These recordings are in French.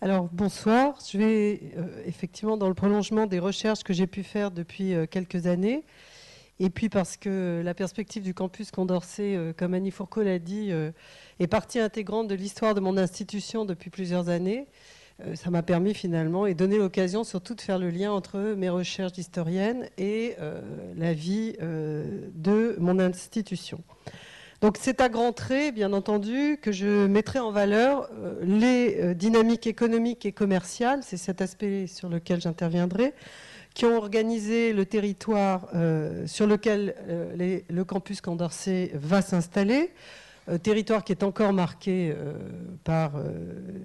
Alors bonsoir, je vais effectivement dans le prolongement des recherches que j'ai pu faire depuis quelques années, et puis parce que la perspective du campus Condorcet, comme Annie Fourcault l'a dit, est partie intégrante de l'histoire de mon institution depuis plusieurs années. Euh, ça m'a permis finalement et donné l'occasion surtout de faire le lien entre mes recherches d'historienne et euh, la vie euh, de mon institution. Donc c'est à grands traits, bien entendu, que je mettrai en valeur les dynamiques économiques et commerciales, c'est cet aspect sur lequel j'interviendrai, qui ont organisé le territoire sur lequel le campus Condorcet va s'installer, euh, territoire qui est encore marqué euh, par euh,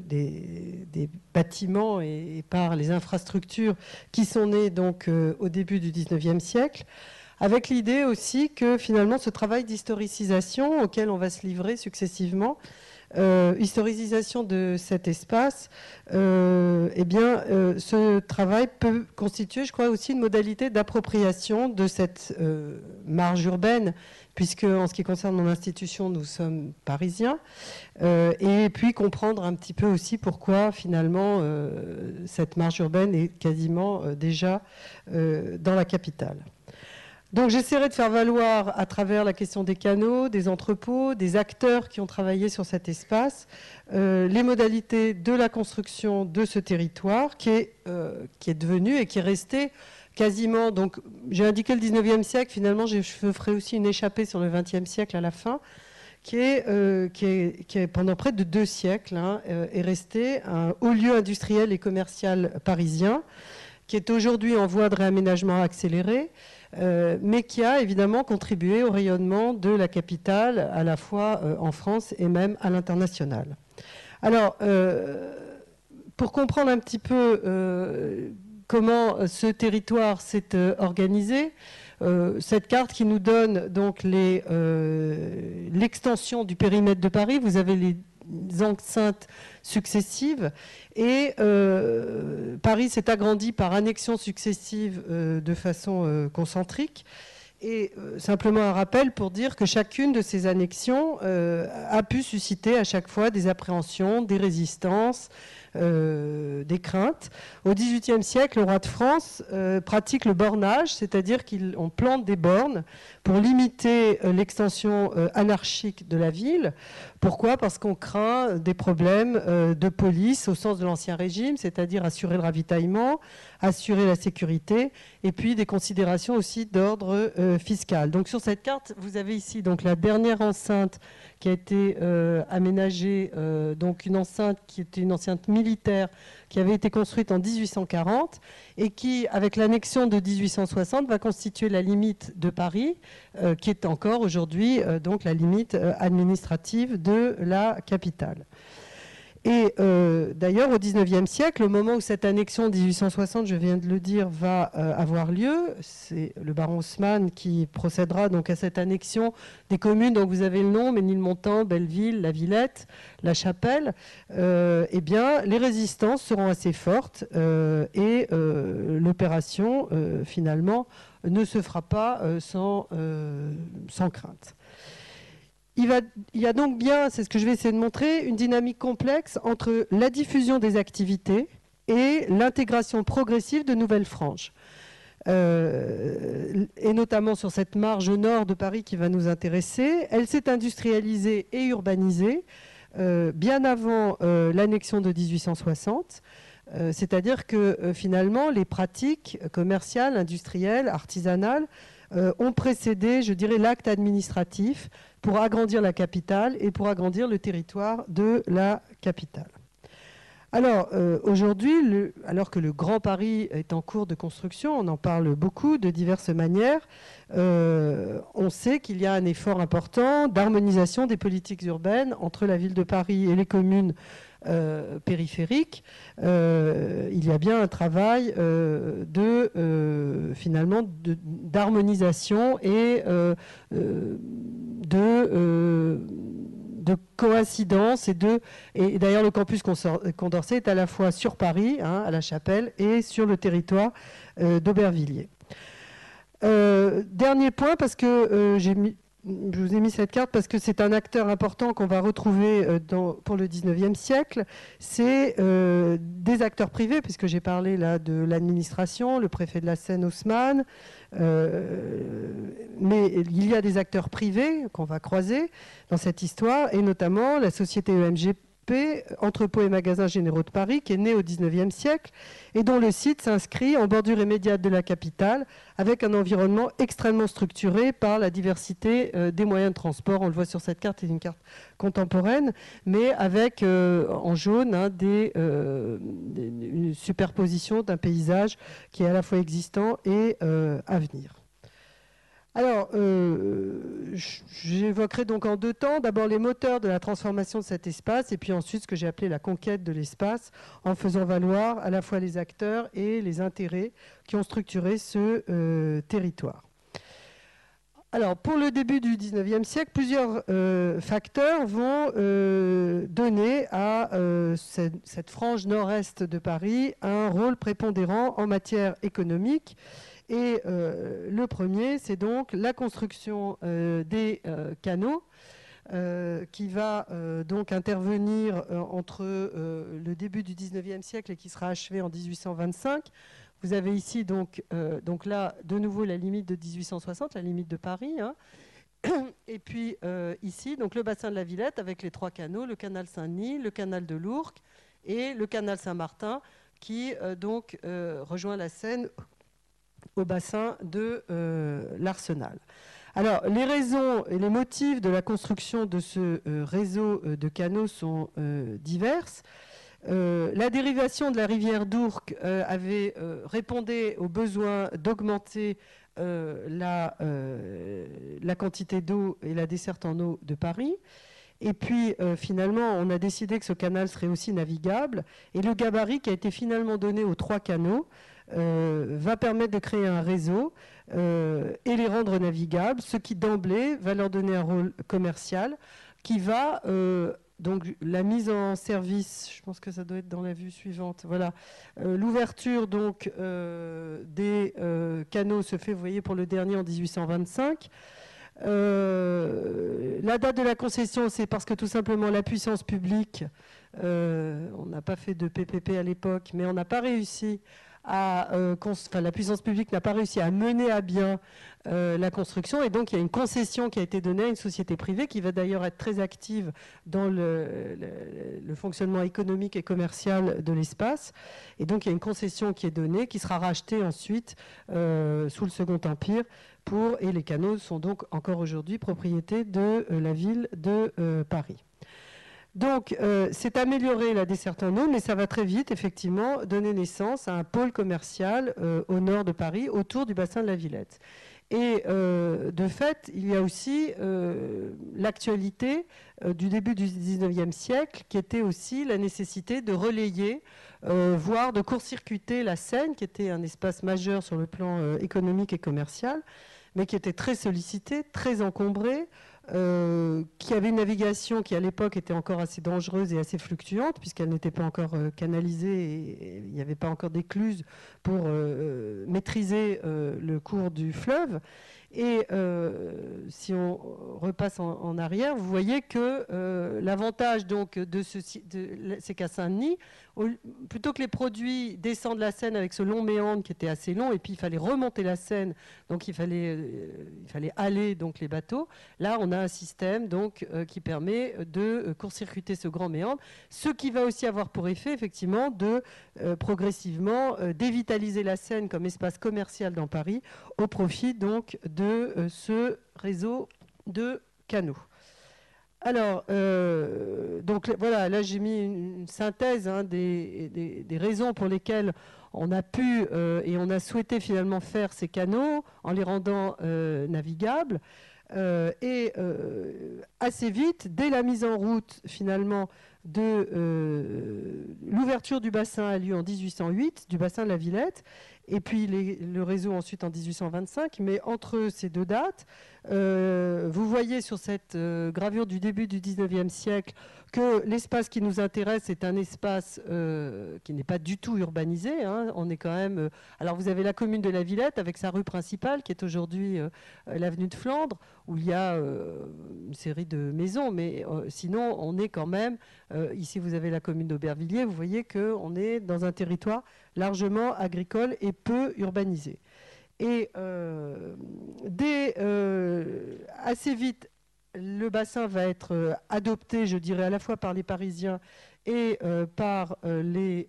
des, bâtiments et, par les infrastructures qui sont nées donc au début du 19e siècle, avec l'idée aussi que finalement ce travail d'historicisation auquel on va se livrer successivement, historicisation de cet espace, eh bien, ce travail peut constituer, je crois, aussi une modalité d'appropriation de cette marge urbaine puisque en ce qui concerne mon institution, nous sommes parisiens, euh, et puis comprendre un petit peu aussi pourquoi finalement euh, cette marge urbaine est quasiment euh, déjà dans la capitale. Donc j'essaierai de faire valoir à travers la question des canaux, des entrepôts, des acteurs qui ont travaillé sur cet espace, les modalités de la construction de ce territoire qui est, qui est devenu et qui est resté quasiment, donc j'ai indiqué le 19e siècle, finalement je ferai aussi une échappée sur le 20e siècle à la fin, qui est, euh, qui est, pendant près de deux siècles, hein, euh, est resté un haut lieu industriel et commercial parisien, qui est aujourd'hui en voie de réaménagement accéléré, euh, mais qui a évidemment contribué au rayonnement de la capitale, à la fois en France et même à l'international. Alors, pour comprendre un petit peu comment euh, ce territoire s'est euh, organisé. Euh, cette carte qui nous donne donc l'extension du périmètre de Paris. Vous avez les enceintes successives et Paris s'est agrandi par annexions successives de façon concentrique. Et simplement un rappel pour dire que chacune de ces annexions a pu susciter à chaque fois des appréhensions, des résistances, euh, des craintes. Au XVIIIe siècle, le roi de France euh, pratique le bornage, c'est-à-dire qu'on plante des bornes pour limiter euh, l'extension anarchique de la ville. Pourquoi? Parce qu'on craint des problèmes de police au sens de l'Ancien Régime, c'est-à-dire assurer le ravitaillement, assurer la sécurité, et puis des considérations aussi d'ordre fiscal. Donc sur cette carte, vous avez ici la dernière enceinte qui a été euh, aménagée, euh, donc une enceinte qui était une enceinte militaire qui avait été construite en 1840 et qui, avec l'annexion de 1860, va constituer la limite de Paris, euh, qui est encore aujourd'hui donc la limite administrative de la capitale. Et euh, d'ailleurs, au XIXe siècle, au moment où cette annexion de 1860, je viens de le dire, va euh, avoir lieu, c'est le baron Haussmann qui procédera donc à cette annexion des communes dont vous avez le nom, Ménilmontant, Belleville, La Villette, La Chapelle. Euh, eh bien, les résistances seront assez fortes et l'opération, finalement, ne se fera pas sans crainte. Il, y a donc bien, c'est ce que je vais essayer de montrer, une dynamique complexe entre la diffusion des activités et l'intégration progressive de nouvelles franges. Euh, et notamment sur cette marge nord de Paris qui va nous intéresser. Elle s'est industrialisée et urbanisée euh, bien avant euh, l'annexion de 1860. C'est-à-dire que finalement, les pratiques commerciales, industrielles, artisanales ont précédé, je dirais, l'acte administratif pour agrandir la capitale et pour agrandir le territoire de la capitale. Alors, euh, aujourd'hui, alors que le Grand Paris est en cours de construction, on en parle beaucoup de diverses manières, euh, on sait qu'il y a un effort important d'harmonisation des politiques urbaines entre la ville de Paris et les communes euh, périphériques, euh, il y a bien un travail euh, de finalement d'harmonisation et de de coïncidence et de et d'ailleurs le campus Condorcet est à la fois sur Paris, hein, à la Chapelle, et sur le territoire d'Aubervilliers. dernier point, parce que j'ai mis je vous ai mis cette carte parce que c'est un acteur important qu'on va retrouver euh, pour le 19e siècle. C'est euh, des acteurs privés, puisque j'ai parlé là de l'administration, le préfet de la Seine, Haussmann, mais il y a des acteurs privés qu'on va croiser dans cette histoire, et notamment la société EMG entrepôt et magasins généraux de Paris, qui est né au 19e siècle et dont le site s'inscrit en bordure immédiate de la capitale, avec un environnement extrêmement structuré par la diversité euh, des moyens de transport. On le voit sur cette carte, c'est une carte contemporaine, mais avec euh, en jaune hein, euh, une superposition d'un paysage qui est à la fois existant et à venir. Alors, euh, j'évoquerai donc en deux temps, d'abord les moteurs de la transformation de cet espace, et puis ensuite ce que j'ai appelé la conquête de l'espace, en faisant valoir à la fois les acteurs et les intérêts qui ont structuré ce euh, territoire. Alors, pour le début du 19e siècle, plusieurs euh, facteurs vont donner à cette, cette, frange nord-est de Paris un rôle prépondérant en matière économique et euh, le premier, c'est donc la construction euh, des euh, canaux. qui va donc intervenir entre le début du 19e siècle et qui sera achevé en 1825. Vous avez ici donc, donc là de nouveau la limite de 1860, la limite de Paris. Hein. Et puis ici, donc le bassin de la Villette avec les trois canaux, le canal Saint-Denis, le canal de l'Ourcq et le canal Saint-Martin qui donc rejoint la Seine au bassin de euh, l'Arsenal. Alors, les raisons et les motifs de la construction de ce euh, réseau euh, de canaux sont diverses. la dérivation de la rivière d'Ourcq avait répondu au besoin d'augmenter la, la, quantité d'eau et la desserte en eau de Paris. Et puis, finalement, on a décidé que ce canal serait aussi navigable. Et le gabarit qui a été finalement donné aux trois canaux va permettre de créer un réseau euh, et les rendre navigables, ce qui d'emblée va leur donner un rôle commercial qui va euh, donc la mise en service, je pense que ça doit être dans la vue suivante. Voilà, l'ouverture donc des canaux se fait, vous voyez, pour le dernier en 1825. la date de la concession, c'est parce que tout simplement la puissance publique, on n'a pas fait de PPP à l'époque, mais on n'a pas réussi euh, la puissance publique n'a pas réussi à mener à bien euh, la construction et donc il y a une concession qui a été donnée à une société privée qui va d'ailleurs être très active dans le, fonctionnement économique et commercial de l'espace. Et donc il y a une concession qui est donnée, qui sera rachetée ensuite euh, sous le Second Empire pour, et les canaux sont donc encore aujourd'hui propriété de la ville de Paris. Donc, euh, c'est améliorer la desserte en eau, mais ça va très vite, effectivement, donner naissance à un pôle commercial euh, au nord de Paris, autour du bassin de la Villette. Et euh, de fait, il y a aussi l'actualité du début du 19e siècle, qui était aussi la nécessité de relayer, voire de court-circuiter la Seine, qui était un espace majeur sur le plan économique et commercial, mais qui était très sollicité, très encombré, euh, qui avait une navigation qui à l'époque était encore assez dangereuse et assez fluctuante puisqu'elle n'était pas encore euh, canalisée et, il n'y avait pas encore d'écluses pour euh, maîtriser le cours du fleuve. Et si on repasse en, arrière, vous voyez que l'avantage donc de ce c'est qu'à Saint-Denis, plutôt que les produits descendent la Seine avec ce long méandre qui était assez long, et puis il fallait remonter la Seine, donc il fallait, euh, il fallait aller donc les bateaux. Là, on a un système donc euh, qui permet de euh, court-circuiter ce grand méandre, ce qui va aussi avoir pour effet effectivement de progressivement dévitaliser la Seine comme espace commercial dans Paris, au profit donc de ce réseau de canaux. Alors, euh, donc voilà, là j'ai mis une, synthèse hein, des, raisons pour lesquelles on a pu euh, et on a souhaité finalement faire ces canaux en les rendant euh, navigables. et assez vite, dès la mise en route finalement de l'ouverture du bassin a lieu en 1808, du bassin de la Villette, et puis le réseau ensuite en 1825. Mais entre ces deux dates, vous voyez sur cette euh, gravure du début du 19e siècle que l'espace qui nous intéresse est un espace qui n'est pas du tout urbanisé. Hein. On est quand même. alors vous avez la commune de la Villette avec sa rue principale qui est aujourd'hui l'avenue de Flandre où il y a une série de maisons, mais sinon on est quand même. ici vous avez la commune d'Aubervilliers. Vous voyez qu'on est dans un territoire largement agricole et peu urbanisé. Et euh, dès, euh, assez vite, le bassin va être euh, adopté, je dirais, à la fois par les Parisiens et par les,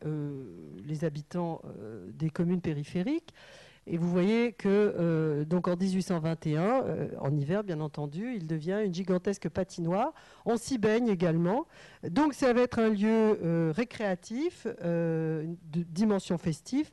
habitants des communes périphériques. Et vous voyez que donc en 1821, en hiver bien entendu, il devient une gigantesque patinoire. On s'y baigne également. Donc ça va être un lieu récréatif de dimension festive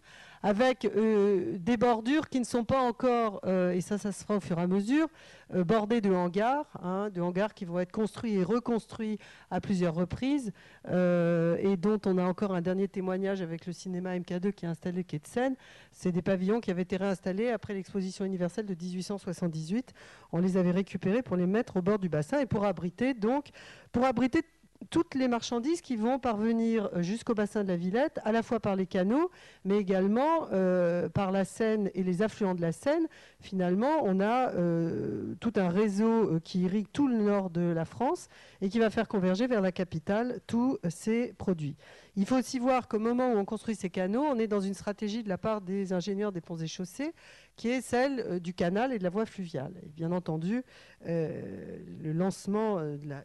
avec euh, des bordures qui ne sont pas encore, euh, et ça, ça se fera au fur et à mesure, euh, bordées de hangars, hein, de hangars qui vont être construits et reconstruits à plusieurs reprises, et dont on a encore un dernier témoignage avec le cinéma MK2 qui est installé quai de Seine. C'est des pavillons qui avaient été réinstallés après l'exposition universelle de 1878. On les avait récupérés pour les mettre au bord du bassin et pour abriter donc, pour abriter toutes les marchandises qui vont parvenir jusqu'au bassin de la Villette, à la fois par les canaux, mais également euh, par la Seine et les affluents de la Seine. Finalement, on a euh, tout un réseau euh, qui irrigue tout le nord de la France et qui va faire converger vers la capitale tous ces produits. Il faut aussi voir qu'au moment où on construit ces canaux, on est dans une stratégie de la part des ingénieurs des ponts et chaussées qui est celle du canal et de la voie fluviale. Et bien entendu, le lancement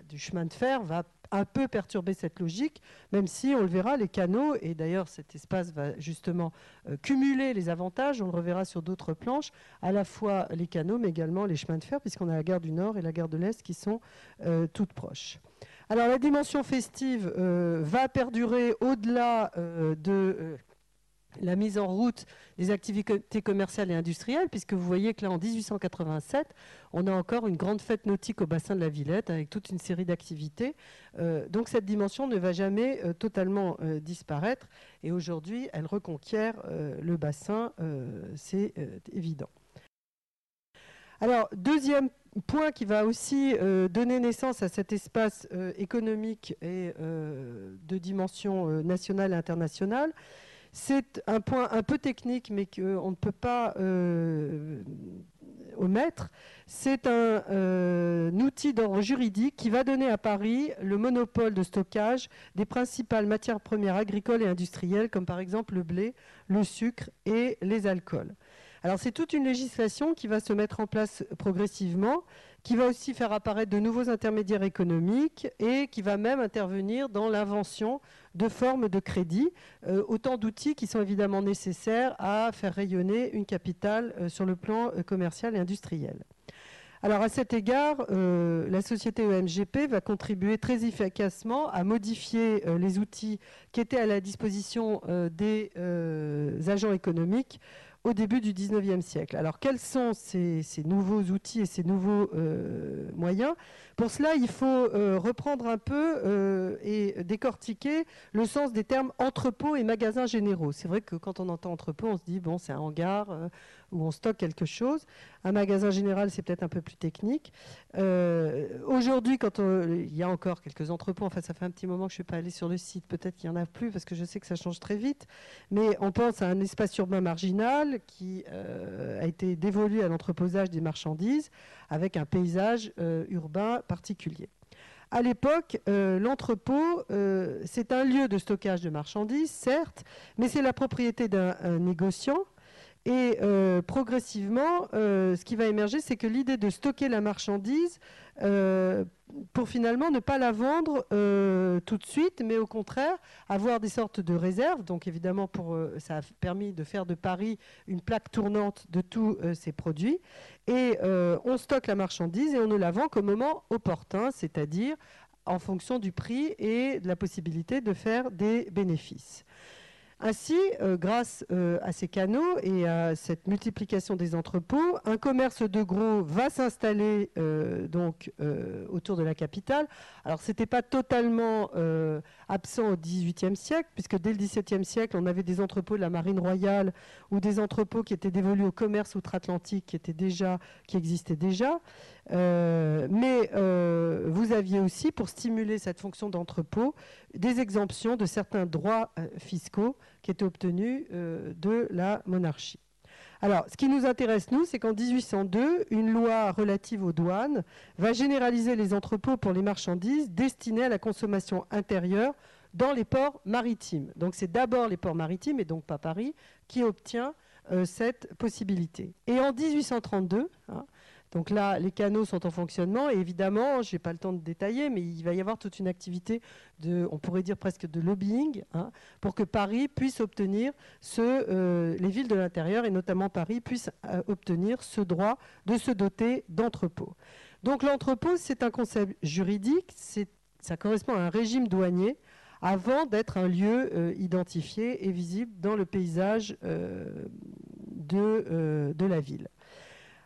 du chemin de fer va un peu perturber cette logique, même si on le verra, les canaux, et d'ailleurs cet espace va justement euh, cumuler les avantages, on le reverra sur d'autres planches, à la fois les canaux, mais également les chemins de fer, puisqu'on a la gare du Nord et la gare de l'Est qui sont euh, toutes proches. Alors la dimension festive euh, va perdurer au-delà de la mise en route des activités commerciales et industrielles, puisque vous voyez que là, en 1887, on a encore une grande fête nautique au bassin de la Villette, avec toute une série d'activités. Euh, donc cette dimension ne va jamais euh, totalement euh, disparaître, et aujourd'hui, elle reconquiert le bassin, c'est évident. Alors, deuxième point qui va aussi donner naissance à cet espace économique et de dimension nationale et internationale, c'est un point un peu technique, mais qu'on ne peut pas euh, omettre. C'est un, euh, outil d'ordre juridique qui va donner à Paris le monopole de stockage des principales matières premières agricoles et industrielles, comme par exemple le blé, le sucre et les alcools. Alors c'est toute une législation qui va se mettre en place progressivement, qui va aussi faire apparaître de nouveaux intermédiaires économiques et qui va même intervenir dans l'invention de formes de crédit, euh, autant d'outils qui sont évidemment nécessaires à faire rayonner une capitale euh, sur le plan euh, commercial et industriel. Alors à cet égard, la société EMGP va contribuer très efficacement à modifier les outils qui étaient à la disposition des agents économiques au début du 19e siècle. Alors quels sont ces, nouveaux outils et ces nouveaux euh, moyens? Pour cela, il faut euh, reprendre un peu euh, et décortiquer le sens des termes entrepôt et magasins généraux. C'est vrai que quand on entend entrepôt, on se dit, bon, c'est un hangar où on stocke quelque chose. Un magasin général, c'est peut-être un peu plus technique. Aujourd'hui, quand il y a encore quelques entrepôts, enfin ça fait un petit moment que je ne suis pas allée sur le site, peut-être qu'il n'y en a plus parce que je sais que ça change très vite, mais on pense à un espace urbain marginal qui euh, a été dévolu à l'entreposage des marchandises avec un paysage euh, urbain particulier. À l'époque, euh, l'entrepôt, c'est un lieu de stockage de marchandises, certes, mais c'est la propriété d'un négociant et euh, progressivement, euh, ce qui va émerger, c'est que l'idée de stocker la marchandise euh, pour finalement ne pas la vendre tout de suite, mais au contraire avoir des sortes de réserves. Donc évidemment, pour, ça a permis de faire de Paris une plaque tournante de tous ces produits. Et on stocke la marchandise et on ne la vend qu'au moment opportun, c'est-à-dire en fonction du prix et de la possibilité de faire des bénéfices. Ainsi, euh, grâce euh, à ces canaux et à cette multiplication des entrepôts, un commerce de gros va s'installer euh, donc autour de la capitale. Alors, ce n'était pas totalement absent au XVIIIe siècle, puisque dès le XVIIe siècle, on avait des entrepôts de la marine royale ou des entrepôts qui étaient dévolus au commerce outre-Atlantique, qui, qui existaient déjà. Mais vous aviez aussi, pour stimuler cette fonction d'entrepôt, des exemptions de certains droits fiscaux qui était obtenu euh, de la monarchie. Alors, ce qui nous intéresse, nous, c'est qu'en 1802, une loi relative aux douanes va généraliser les entrepôts pour les marchandises destinées à la consommation intérieure dans les ports maritimes. Donc, c'est d'abord les ports maritimes, et donc pas Paris, qui obtient euh, cette possibilité. Et en 1832, donc là, les canaux sont en fonctionnement et évidemment, je n'ai pas le temps de détailler, mais il va y avoir toute une activité de, on pourrait dire presque de lobbying, hein, pour que Paris puisse obtenir ce, euh, les villes de l'intérieur et notamment Paris puissent euh, obtenir ce droit de se doter d'entrepôts. Donc l'entrepôt, c'est un concept juridique, ça correspond à un régime douanier avant d'être un lieu euh, identifié et visible dans le paysage de, de la ville.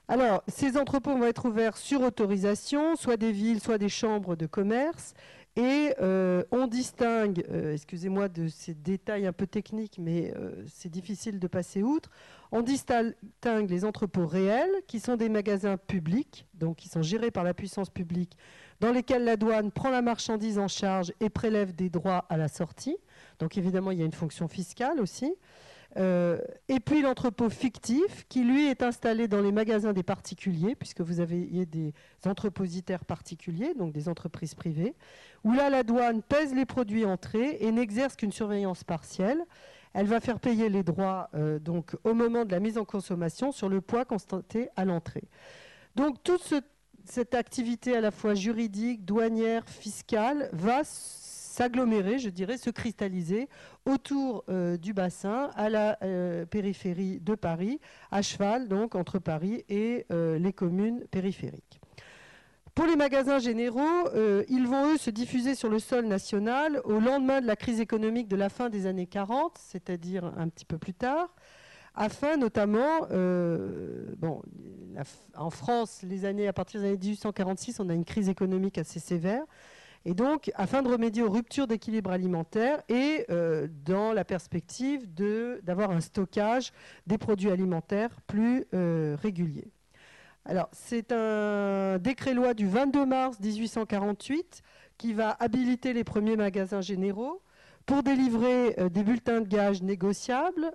Alors, ces entrepôts vont être ouverts sur autorisation, soit des villes, soit des chambres de commerce. Et euh, on distingue, euh, excusez-moi de ces détails un peu techniques, mais euh, c'est difficile de passer outre, on distingue les entrepôts réels, qui sont des magasins publics, donc qui sont gérés par la puissance publique, dans lesquels la douane prend la marchandise en charge et prélève des droits à la sortie. Donc évidemment, il y a une fonction fiscale aussi. Euh, et puis l'entrepôt fictif, qui lui est installé dans les magasins des particuliers, puisque vous avez des entrepositaires particuliers, donc des entreprises privées, où là la douane pèse les produits entrés et n'exerce qu'une surveillance partielle. Elle va faire payer les droits euh, donc au moment de la mise en consommation sur le poids constaté à l'entrée. Donc toute cette activité à la fois juridique, douanière, fiscale va s'agglomérer, je dirais, se cristalliser autour euh, du bassin, à la euh, périphérie de Paris, à cheval donc entre Paris et euh, les communes périphériques. Pour les magasins généraux, ils vont eux se diffuser sur le sol national au lendemain de la crise économique de la fin des années 40, c'est-à-dire un petit peu plus tard, afin notamment, en France, les années à partir des années 1846, on a une crise économique assez sévère. Et donc, afin de remédier aux ruptures d'équilibre alimentaire et euh, dans la perspective d'avoir un stockage des produits alimentaires plus euh, régulier. Alors, c'est un décret-loi du 22 mars 1848 qui va habiliter les premiers magasins généraux pour délivrer euh, des bulletins de gage négociables.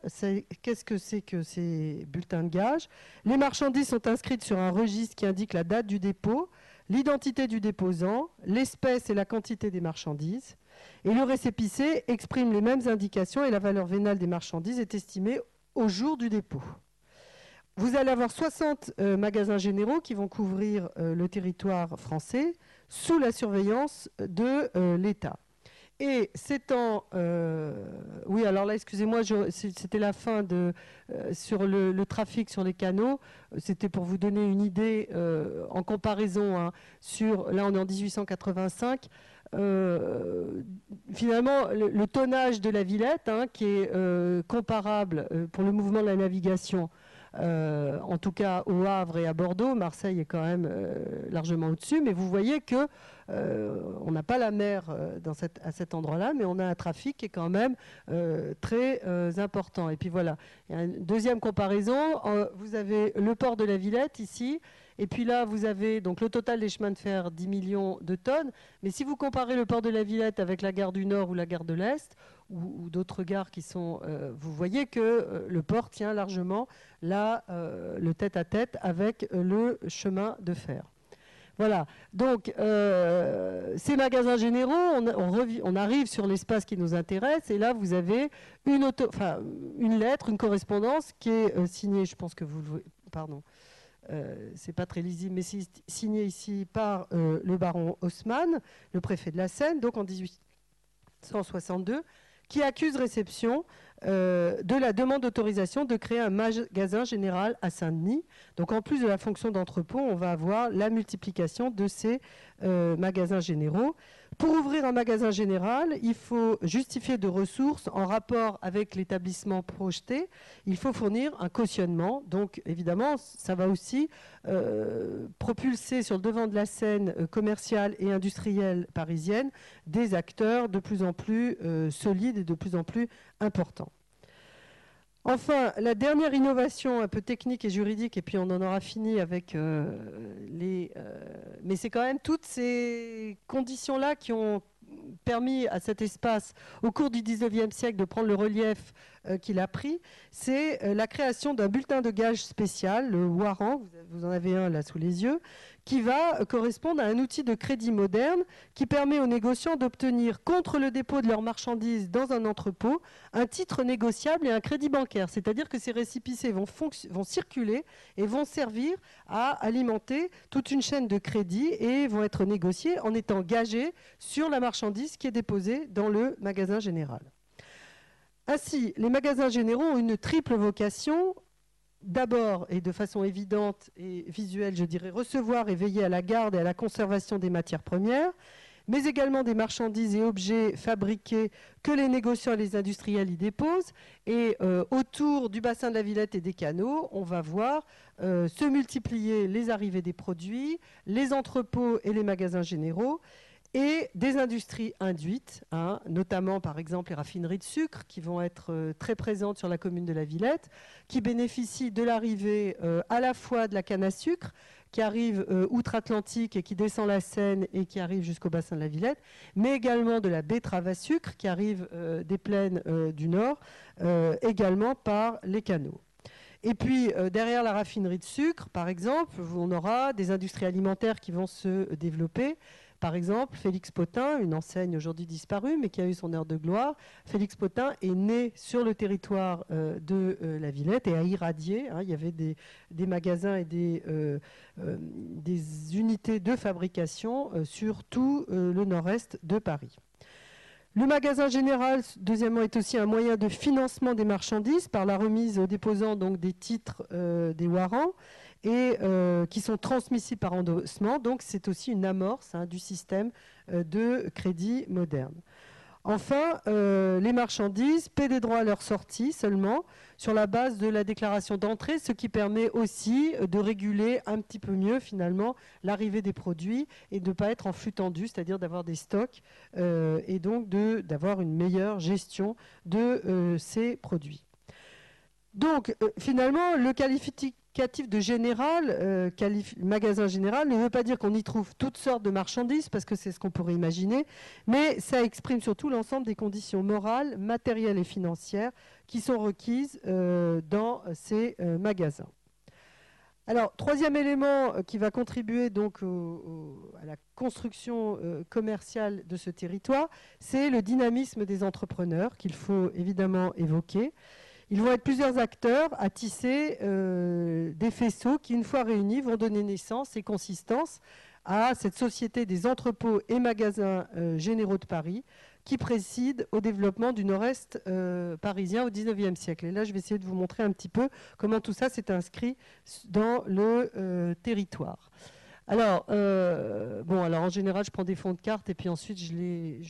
Qu'est-ce que c'est que ces bulletins de gage Les marchandises sont inscrites sur un registre qui indique la date du dépôt, l'identité du déposant, l'espèce et la quantité des marchandises. Et le récépissé exprime les mêmes indications et la valeur vénale des marchandises est estimée au jour du dépôt. Vous allez avoir 60 euh, magasins généraux qui vont couvrir euh, le territoire français sous la surveillance de euh, l'État. Et c'est en... Euh, oui, alors là, excusez-moi, c'était la fin de, euh, sur le, trafic sur les canaux. C'était pour vous donner une idée euh, en comparaison. Hein, sur, là, on est en 1885. finalement, le, tonnage de la Villette, hein, qui est comparable pour le mouvement de la navigation euh, en tout cas au Havre et à Bordeaux. Marseille est quand même euh, largement au-dessus, mais vous voyez que euh, on n'a pas la mer à cet endroit-là, mais on a un trafic qui est quand même très important. Et puis voilà, il y a une deuxième comparaison. vous avez le port de la Villette ici, et puis là, vous avez donc le total des chemins de fer, 10 millions de tonnes. Mais si vous comparez le port de la Villette avec la gare du Nord ou la gare de l'Est, ou, d'autres gares qui sont... Euh, vous voyez que euh, le port tient largement là, euh, le tête-à-tête avec le chemin de fer. Voilà. Donc, ces magasins généraux, on, arrive sur l'espace qui nous intéresse, et là, vous avez une, une lettre, une correspondance qui est signée, je pense que vous le... Pardon. c'est pas très lisible, mais c'est signé ici par le baron Haussmann, le préfet de la Seine, donc en 1862, qui accuse réception euh, de la demande d'autorisation de créer un magasin général à Saint-Denis. Donc en plus de la fonction d'entrepôt, on va avoir la multiplication de ces euh, magasins généraux. Pour ouvrir un magasin général, il faut justifier de ressources en rapport avec l'établissement projeté. Il faut fournir un cautionnement. Donc évidemment, ça va aussi euh, propulser sur le devant de la scène euh, commerciale et industrielle parisienne des acteurs de plus en plus euh, solides et de plus en plus importants. Enfin, la dernière innovation un peu technique et juridique, et puis on en aura fini avec les... mais c'est quand même toutes ces conditions-là qui ont permis à cet espace, au cours du 19e siècle, de prendre le relief euh, qu'il a pris, c'est euh, la création d'un bulletin de gage spécial, le warrant, vous en avez un là sous les yeux, qui va correspondre à un outil de crédit moderne qui permet aux négociants d'obtenir contre le dépôt de leurs marchandises dans un entrepôt un titre négociable et un crédit bancaire. C'est-à-dire que ces récipicés vont, vont, circuler et vont servir à alimenter toute une chaîne de crédit et vont être négociés en étant gagés sur la marchandise qui est déposée dans le magasin général. Ainsi, les magasins généraux ont une triple vocation d'abord et de façon évidente et visuelle, je dirais, recevoir et veiller à la garde et à la conservation des matières premières, mais également des marchandises et objets fabriqués que les négociants et les industriels y déposent. Et euh, autour du bassin de la Villette et des canaux, on va voir euh, se multiplier les arrivées des produits, les entrepôts et les magasins généraux et des industries induites, hein, notamment par exemple les raffineries de sucre qui vont être euh, très présentes sur la commune de la Villette, qui bénéficient de l'arrivée euh, à la fois de la canne à sucre qui arrive euh, outre-Atlantique et qui descend la Seine et qui arrive jusqu'au bassin de la Villette, mais également de la betterave à sucre qui arrive des plaines du Nord, également par les canaux. Et puis, derrière la raffinerie de sucre, par exemple, on aura des industries alimentaires qui vont se développer, par exemple, Félix Potin, une enseigne aujourd'hui disparue, mais qui a eu son heure de gloire, Félix Potin est né sur le territoire euh, de euh, la Villette et a irradié. Hein. il y avait des, magasins et des, euh, des, unités de fabrication sur tout le nord-est de Paris. Le magasin général, deuxièmement, est aussi un moyen de financement des marchandises par la remise aux déposants donc, des titres des warrants et euh, qui sont transmissibles par endossement. Donc c'est aussi une amorce hein, du système euh, de crédit moderne. Enfin, euh, les marchandises paient des droits à leur sortie seulement sur la base de la déclaration d'entrée, ce qui permet aussi de réguler un petit peu mieux finalement l'arrivée des produits et de ne pas être en flux tendu, c'est-à-dire d'avoir des stocks et donc d'avoir une meilleure gestion de ces produits. Donc, finalement, le qualificatif de général, euh, magasin général, ne veut pas dire qu'on y trouve toutes sortes de marchandises, parce que c'est ce qu'on pourrait imaginer, mais ça exprime surtout l'ensemble des conditions morales, matérielles et financières qui sont requises euh, dans ces euh, magasins. Alors, troisième élément qui va contribuer donc à la construction commerciale de ce territoire, c'est le dynamisme des entrepreneurs qu'il faut évidemment évoquer. Ils vont être plusieurs acteurs à tisser euh, des faisceaux qui, une fois réunis, vont donner naissance et consistance à cette société des entrepôts et magasins euh, généraux de Paris qui préside au développement du nord-est euh, parisien au XIXe siècle. Et là, je vais essayer de vous montrer un petit peu comment tout ça s'est inscrit dans le territoire. Alors, bon, alors en général, je prends des fonds de cartes et puis ensuite je les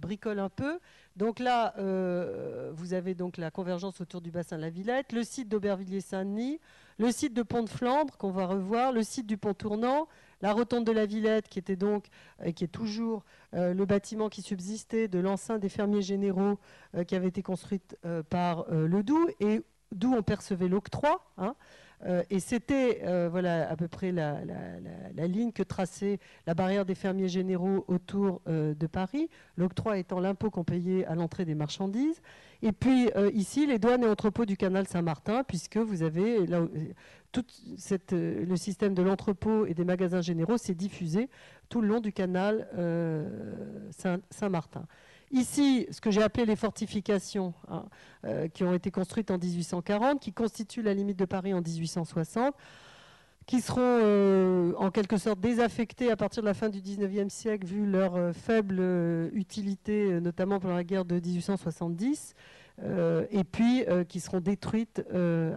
bricole un peu. Donc là, euh, vous avez donc la convergence autour du bassin de la Villette, le site d'Aubervilliers-Saint-Denis, le site de Pont de Flandre qu'on va revoir, le site du pont tournant, la rotonde de la Villette qui était donc et qui est toujours euh, le bâtiment qui subsistait de l'enceinte des fermiers généraux euh, qui avait été construite par le Doubs et d'où on percevait l'octroi. Hein, euh, et c'était euh, voilà, à peu près la, ligne que traçait la barrière des fermiers généraux autour euh, de Paris, l'octroi étant l'impôt qu'on payait à l'entrée des marchandises. Et puis ici, les douanes et entrepôts du canal Saint-Martin, puisque vous avez là, tout le système de l'entrepôt et des magasins généraux s'est diffusé tout le long du canal Saint-Martin. Ici, ce que j'ai appelé les fortifications, hein, euh, qui ont été construites en 1840, qui constituent la limite de Paris en 1860, qui seront euh, en quelque sorte désaffectées à partir de la fin du 19e siècle, vu leur euh, faible utilité, notamment pendant la guerre de 1870, et puis qui seront détruites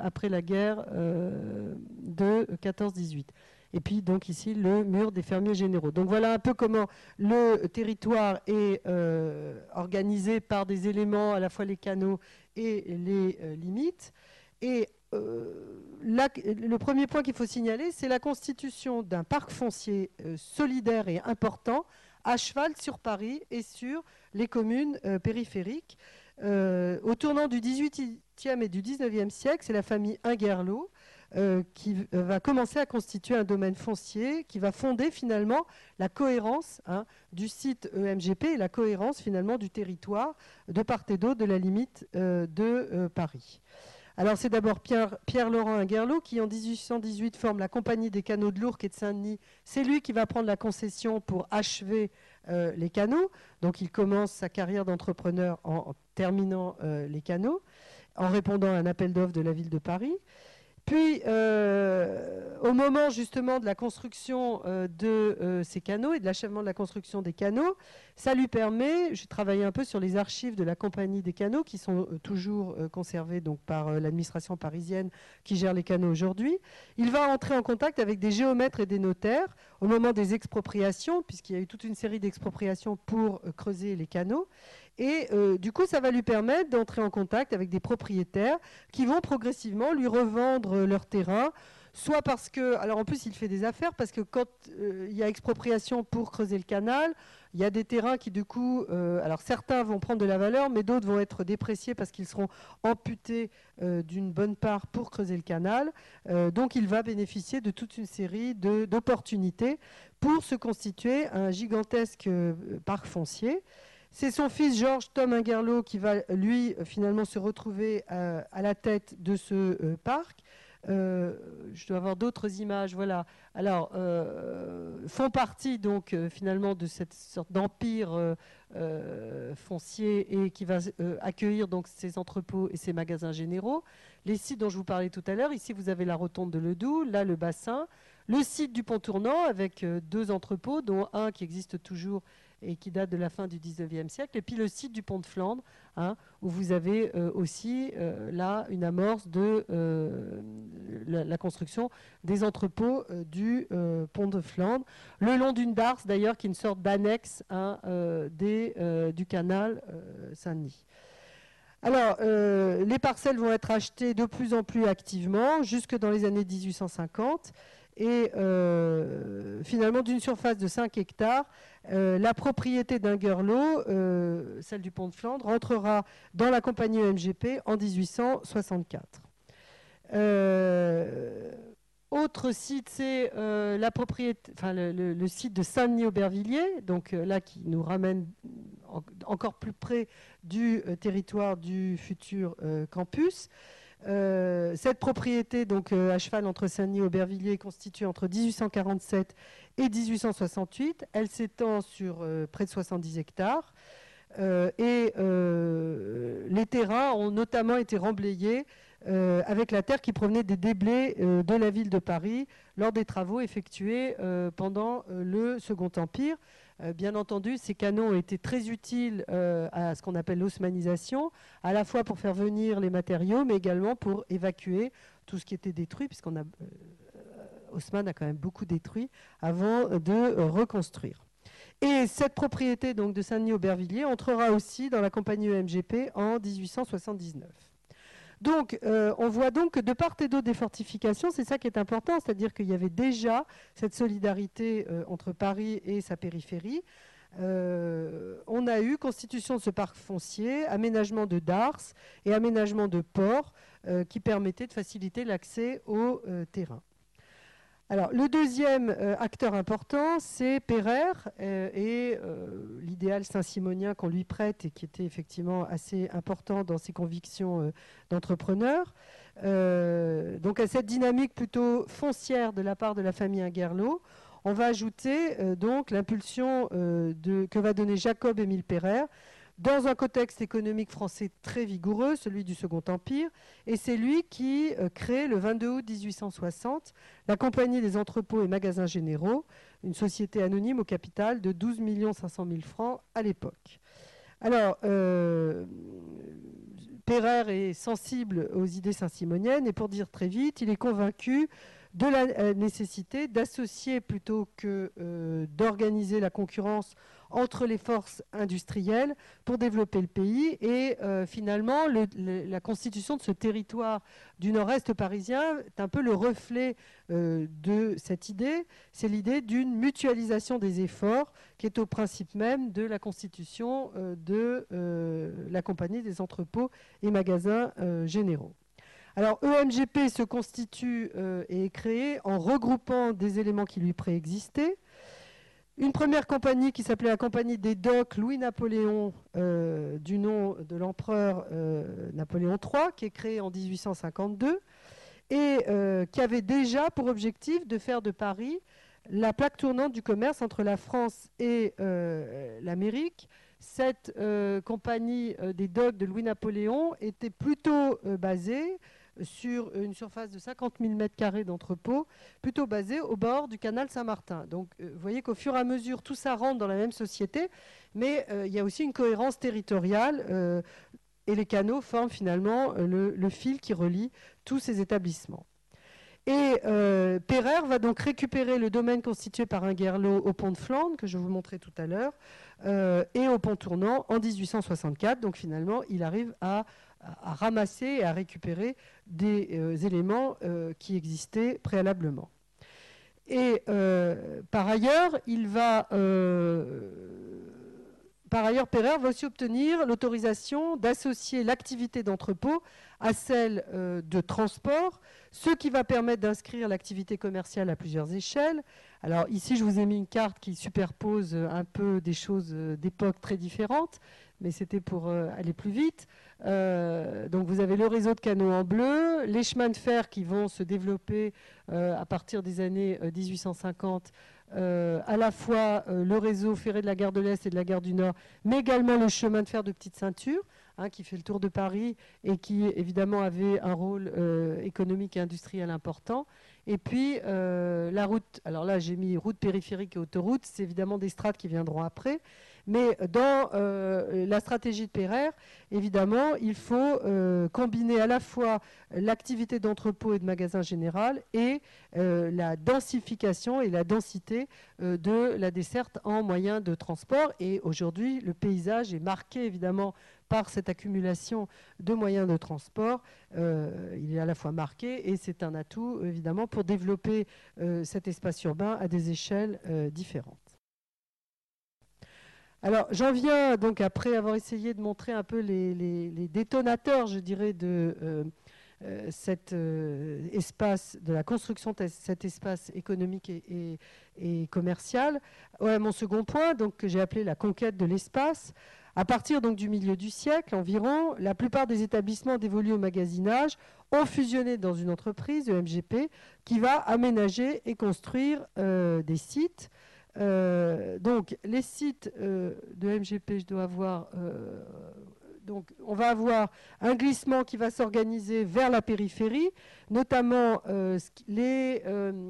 après la guerre de 14-18. Et puis donc ici le mur des fermiers généraux. Donc voilà un peu comment le territoire est organisé par des éléments, à la fois les canaux et les limites. Et le premier point qu'il faut signaler, c'est la constitution d'un parc foncier solidaire et important à cheval sur Paris et sur les communes périphériques. Euh, au tournant du XVIIIe et du XIXe siècle, c'est la famille Ingerlo euh, qui euh, va commencer à constituer un domaine foncier qui va fonder finalement la cohérence hein, du site EMGP et la cohérence finalement du territoire de part et d'autre de la limite de Paris. Alors c'est d'abord Pierre, Laurent Ingerlo qui en 1818 forme la compagnie des canaux de l'Ourcq et de Saint-Denis. C'est lui qui va prendre la concession pour achever euh, les canaux. Donc il commence sa carrière d'entrepreneur en, terminant euh, les canaux, en répondant à un appel d'offres de la ville de Paris. Puis, euh, au moment justement de la construction euh, de euh, ces canaux et de l'achèvement de la construction des canaux, ça lui permet, j'ai travaillé un peu sur les archives de la compagnie des canaux qui sont toujours conservées par l'administration parisienne qui gère les canaux aujourd'hui. Il va entrer en contact avec des géomètres et des notaires au moment des expropriations, puisqu'il y a eu toute une série d'expropriations pour creuser les canaux. Et euh, du coup, ça va lui permettre d'entrer en contact avec des propriétaires qui vont progressivement lui revendre leur terrain, soit parce que, alors en plus il fait des affaires, parce que quand euh, il y a expropriation pour creuser le canal, il y a des terrains qui du coup, euh, alors certains vont prendre de la valeur, mais d'autres vont être dépréciés parce qu'ils seront amputés d'une bonne part pour creuser le canal. donc il va bénéficier de toute une série d'opportunités pour se constituer un gigantesque parc foncier. C'est son fils Georges Tom Ingerlo qui va, lui, finalement se retrouver euh, à, la tête de ce euh, parc. Euh, je dois avoir d'autres images, voilà. Alors, font partie donc finalement de cette sorte d'empire foncier et qui va accueillir donc ces entrepôts et ces magasins généraux. Les sites dont je vous parlais tout à l'heure, ici vous avez la rotonde de Ledoux, là le bassin, le site du pont tournant avec deux entrepôts, dont un qui existe toujours et qui date de la fin du 19e siècle. Et puis le site du pont de Flandre, hein, où vous avez euh, aussi euh, là une amorce de euh, la, construction des entrepôts du pont de Flandre, le long d'une darse d'ailleurs qui est une sorte d'annexe hein, du canal Saint-Denis. Alors, les parcelles vont être achetées de plus en plus activement, jusque dans les années 1850. Et finalement, d'une surface de 5 hectares, euh, la propriété d'un euh, celle du pont de Flandre, rentrera dans la compagnie EMGP en 1864. Euh, autre site, c'est la le, site de Saint-Denis-Aubervilliers, donc là qui nous ramène encore plus près du territoire du futur campus. Cette propriété, donc à cheval entre Saint-Denis et Aubervilliers, est constituée entre 1847 et 1868. Elle s'étend sur euh, près de 70 hectares. Euh, et euh, les terrains ont notamment été remblayés avec la terre qui provenait des déblais de la ville de Paris lors des travaux effectués pendant le Second Empire. Bien entendu, ces canaux ont été très utiles à ce qu'on appelle l'osmanisation, à la fois pour faire venir les matériaux, mais également pour évacuer tout ce qui était détruit, puisqu'on a Haussmann a quand même beaucoup détruit avant de reconstruire. Et cette propriété donc, de Saint-Denis-Aubervilliers entrera aussi dans la compagnie EMGP en 1879. Donc, euh, on voit donc que de part et d'autre des fortifications, c'est ça qui est important, c'est-à-dire qu'il y avait déjà cette solidarité euh, entre Paris et sa périphérie. Euh, on a eu constitution de ce parc foncier, aménagement de darses et aménagement de ports qui permettaient de faciliter l'accès au terrain. Alors, le deuxième euh, acteur important, c'est Pereire euh, et euh, l'idéal saint-simonien qu'on lui prête et qui était effectivement assez important dans ses convictions d'entrepreneur. donc, à cette dynamique plutôt foncière de la part de la famille Ingerlo, on va ajouter donc l'impulsion que va donner Jacob-Émile Pereire dans un contexte économique français très vigoureux, celui du Second Empire, et c'est lui qui euh, crée le 22 août 1860 la Compagnie des entrepôts et magasins généraux, une société anonyme au capital de 12 500 000 francs à l'époque. Alors, euh, est sensible aux idées saint-simoniennes et pour dire très vite, il est convaincu de la nécessité d'associer plutôt que d'organiser la concurrence entre les forces industrielles pour développer le pays. Et euh, finalement, la constitution de ce territoire du nord-est parisien est un peu le reflet euh, de cette idée. C'est l'idée d'une mutualisation des efforts qui est au principe même de la constitution euh, de la compagnie des entrepôts et magasins généraux. Alors EMGP se constitue et est créé en regroupant des éléments qui lui préexistaient. Une première compagnie qui s'appelait la Compagnie des docks Louis-Napoléon, euh, du nom de l'empereur euh, Napoléon III, qui est créée en 1852 et euh, qui avait déjà pour objectif de faire de Paris la plaque tournante du commerce entre la France et l'Amérique. Cette compagnie des docks de Louis-Napoléon était plutôt basée sur une surface de 50 000 m2 d'entrepôt, plutôt basé au bord du canal Saint-Martin. Donc euh, vous voyez qu'au fur et à mesure, tout ça rentre dans la même société, mais euh, il y a aussi une cohérence territoriale euh, et les canaux forment finalement le, fil qui relie tous ces établissements. Et euh, va donc récupérer le domaine constitué par un guerlot au pont de Flandre, que je vous montrais tout à l'heure, et au pont tournant en 1864. Donc finalement, il arrive à à, ramasser et à récupérer des euh, éléments euh, qui existaient préalablement. Et euh, par ailleurs, il va par ailleurs, va aussi obtenir l'autorisation d'associer l'activité d'entrepôt à celle de transport, ce qui va permettre d'inscrire l'activité commerciale à plusieurs échelles. Alors ici, je vous ai mis une carte qui superpose un peu des choses d'époque très différentes, mais c'était pour aller plus vite. Euh, donc vous avez le réseau de canaux en bleu, les chemins de fer qui vont se développer euh, à partir des années 1850, euh, à la fois le réseau ferré de la gare de l'Est et de la gare du Nord, mais également le chemin de fer de petite ceinture. Hein, qui fait le tour de Paris et qui évidemment avait un rôle économique et industriel important. Et puis la route, alors là j'ai mis route périphérique et autoroute, c'est évidemment des strates qui viendront après. Mais dans euh, la stratégie de Perrer, évidemment, il faut euh, combiner à la fois l'activité d'entrepôt et de magasin général et euh, la densification et la densité de la desserte en moyens de transport. Et aujourd'hui, le paysage est marqué évidemment par cette accumulation de moyens de transport. il est à la fois marqué et c'est un atout évidemment pour développer cet espace urbain à des échelles différentes. Alors, j'en viens donc après avoir essayé de montrer un peu les, détonateurs, je dirais, de euh, euh, cet euh, espace, de la construction de cet espace économique et, commercial. mon second point, donc que j'ai appelé la conquête de l'espace. À partir du milieu du siècle environ, la plupart des établissements dévolus au magasinage ont fusionné dans une entreprise, le MGP, qui va aménager et construire des sites euh, donc, les sites euh, de MGP, je dois avoir. Euh, donc, on va avoir un glissement qui va s'organiser vers la périphérie, notamment les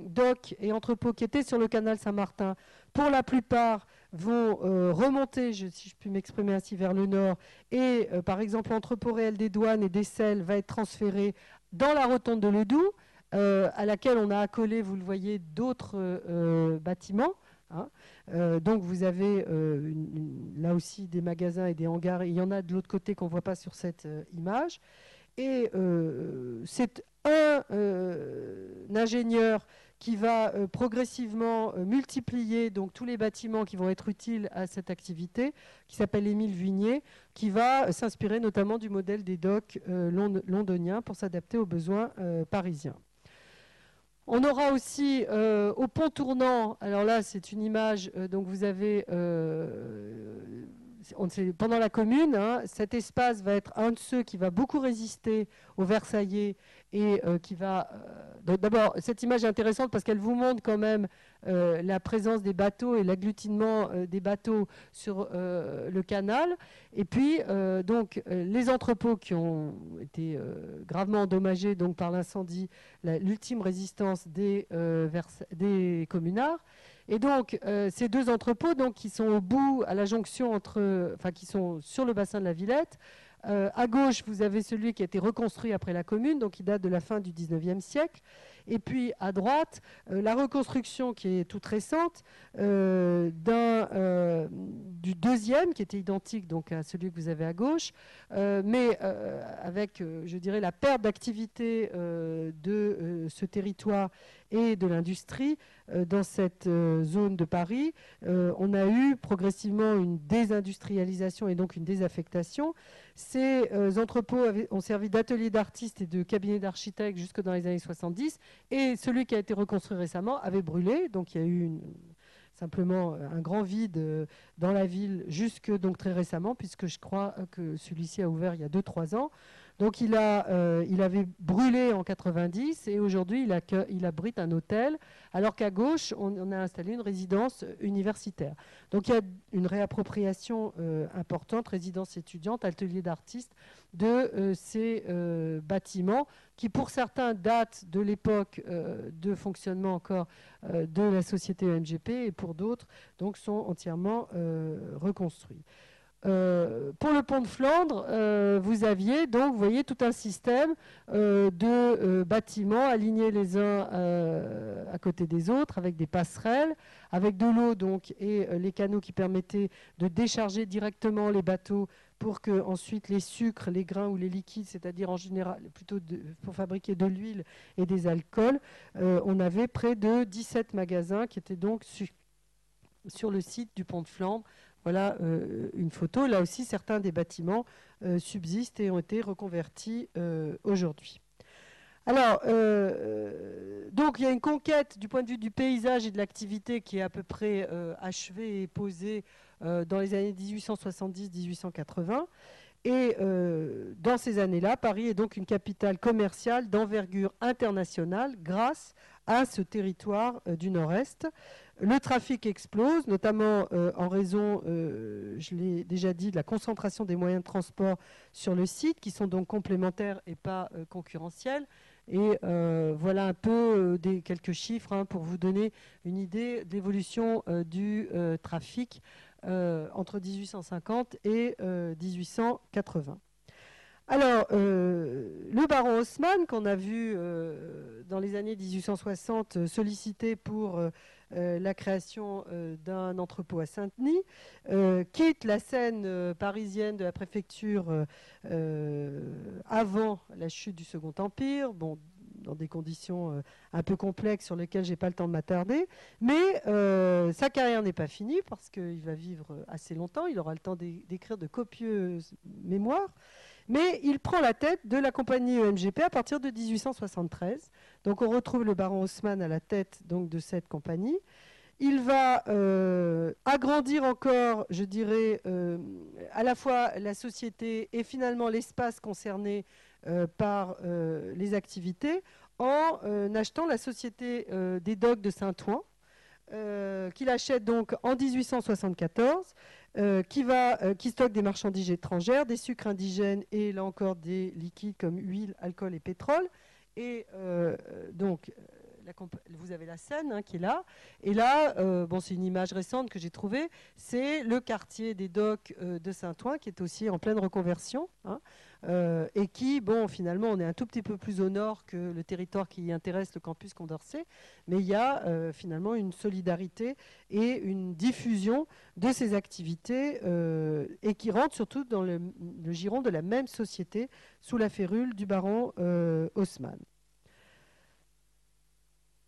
docks et entrepôts qui étaient sur le canal Saint-Martin, pour la plupart, vont remonter, si je puis m'exprimer ainsi, vers le nord. Et par exemple, l'entrepôt réel des douanes et des selles va être transféré dans la rotonde de Ledoux, à laquelle on a accolé, vous le voyez, d'autres bâtiments. Hein. Euh, donc vous avez euh, là aussi des magasins et des hangars. il y en a de l'autre côté qu'on ne voit pas sur cette euh, image. Et c'est un, ingénieur qui va progressivement multiplier donc tous les bâtiments qui vont être utiles à cette activité, qui s'appelle Émile Vignier, qui va s'inspirer notamment du modèle des docks londoniens pour s'adapter aux besoins parisiens. On aura aussi euh, au pont tournant, alors là c'est une image, euh, donc vous avez, euh, pendant la commune, hein, cet espace va être un de ceux qui va beaucoup résister aux Versaillais et qui va... D'abord, cette image est intéressante parce qu'elle vous montre quand même euh, la présence des bateaux et l'agglutinement euh, des bateaux sur euh, le canal. Et puis, donc, les entrepôts qui ont été gravement endommagés donc, par l'incendie, l'ultime résistance des, des communards. Et donc, ces deux entrepôts donc, qui sont au bout, à la jonction entre, enfin, qui sont sur le bassin de la Villette, à gauche, vous avez celui qui a été reconstruit après la commune, donc qui date de la fin du 19e siècle. Et puis à droite, euh, la reconstruction qui est toute récente euh, euh, du deuxième, qui était identique donc à celui que vous avez à gauche, mais avec, je dirais, la perte d'activité de ce territoire et de l'industrie dans cette zone de Paris. on a eu progressivement une désindustrialisation et donc une désaffectation. Ces entrepôts ont servi d'ateliers d'artistes et de cabinets d'architectes jusque dans les années 70. Et celui qui a été reconstruit récemment avait brûlé. Donc il y a eu simplement euh, un grand vide euh, dans la ville jusque donc très récemment, puisque je crois que celui-ci a ouvert il y a 2-3 ans. Donc il, a, euh, il avait brûlé en 90 et aujourd'hui il, abrite un hôtel, alors qu'à gauche on, a installé une résidence universitaire. Donc il y a une réappropriation importante, résidence étudiante, atelier d'artistes, de euh, ces bâtiments qui pour certains datent de l'époque de fonctionnement encore de la société MGP et pour d'autres donc sont entièrement reconstruits. Euh, pour le pont de Flandre, euh, vous aviez donc, vous voyez, tout un système euh, de bâtiments alignés les uns à côté des autres, avec des passerelles, avec de l'eau donc et les canaux qui permettaient de décharger directement les bateaux pour que ensuite les sucres, les grains ou les liquides, c'est-à-dire en général plutôt pour fabriquer de l'huile et des alcools, on avait près de 17 magasins qui étaient donc sur le site du pont de Flandre voilà euh, une photo. Là aussi, certains des bâtiments euh, subsistent et ont été reconvertis euh, aujourd'hui. Alors, donc il y a une conquête du point de vue du paysage et de l'activité qui est à peu près achevée et posée dans les années 1870-1880. Et dans ces années-là, Paris est donc une capitale commerciale d'envergure internationale grâce à ce territoire du Nord-Est. Le trafic explose, notamment euh, en raison, euh, je l'ai déjà dit, de la concentration des moyens de transport sur le site, qui sont donc complémentaires et pas euh, concurrentiels. Et voilà un peu quelques chiffres hein, pour vous donner une idée de l'évolution du trafic entre 1850 et 1880. Alors, le baron Haussmann, qu'on a vu dans les années 1860 sollicité pour euh, la création euh, d'un entrepôt à Saint-Denis, euh, quitte la scène parisienne de la préfecture avant la chute du Second Empire, bon, dans des conditions un peu complexes sur lesquelles je n'ai pas le temps de m'attarder. Mais sa carrière n'est pas finie parce qu'il va vivre assez longtemps, il aura le temps d'écrire de copieuses mémoires. Mais il prend la tête de la compagnie EMGP à partir de 1873. Donc on retrouve le baron Haussmann à la tête donc, de cette compagnie. Il va euh, agrandir encore, je dirais, euh, à la fois la société et finalement l'espace concerné euh, par les activités en achetant la société des docks de Saint-Ouen, qu'il achète donc en 1874 euh, qui, euh, stocke des marchandises étrangères, des sucres indigènes et là encore des liquides comme huile, alcool et pétrole. Et euh, donc, vous avez la hein, qui est là. Et là, euh, bon, c'est une image récente que j'ai trouvée. C'est le quartier des docks euh, de Saint-Ouen qui est aussi en pleine reconversion. Hein, euh, et qui, bon, finalement, on est un tout petit peu plus au nord que le territoire qui intéresse le campus Condorcet, mais il y a finalement une solidarité et une diffusion de ces activités et qui rentrent surtout dans le, le, giron de la même société sous la férule du baron Haussmann.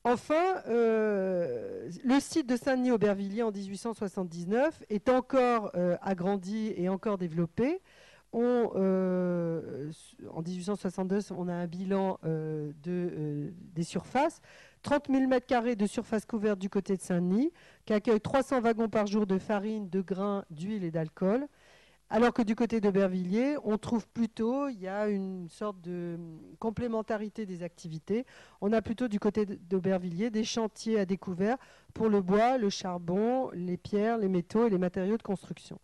Enfin, euh, le site de Saint-Denis-Aubervilliers en 1879 est encore euh, agrandi et encore développé. Euh, en 1862, on a un bilan de, des surfaces. 30 000 m2 de surface couverte du côté de Saint-Denis, qui accueille 300 wagons par jour de farine, de grains, d'huile et d'alcool. Alors que du côté d'Aubervilliers, on trouve plutôt, il y a une sorte de complémentarité des activités. On a plutôt du côté d'Aubervilliers des chantiers à découvert pour le bois, le charbon, les pierres, les métaux et les matériaux de construction.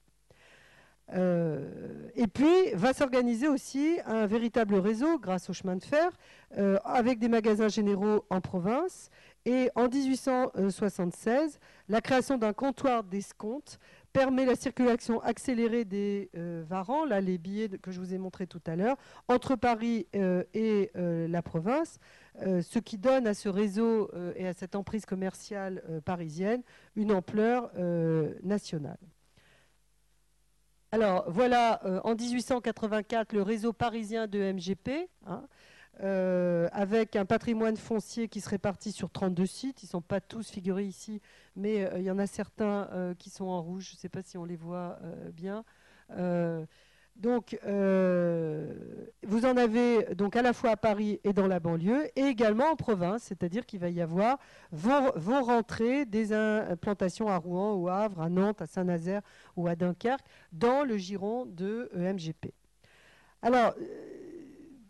Euh, et puis va s'organiser aussi un véritable réseau grâce au chemin de fer euh, avec des magasins généraux en province. Et en 1876, la création d'un comptoir d'escompte permet la circulation accélérée des varans, là les billets que je vous ai montrés tout à l'heure, entre Paris et la province, ce qui donne à ce réseau et à cette emprise commerciale parisienne une ampleur nationale. Alors voilà, en 1884, le réseau parisien de MGP, hein, euh, avec un patrimoine foncier qui se répartit sur 32 sites. Ils ne sont pas tous figurés ici, mais euh, il y en a certains euh, qui sont en rouge. Je ne sais pas si on les voit bien. donc, vous en avez donc à la fois à Paris et dans la banlieue, et également en province, c'est-à-dire qu'il va y avoir vont, vont, rentrer des implantations à Rouen, au Havre, à Nantes, à Saint-Nazaire ou à Dunkerque dans le giron de MGP. Alors,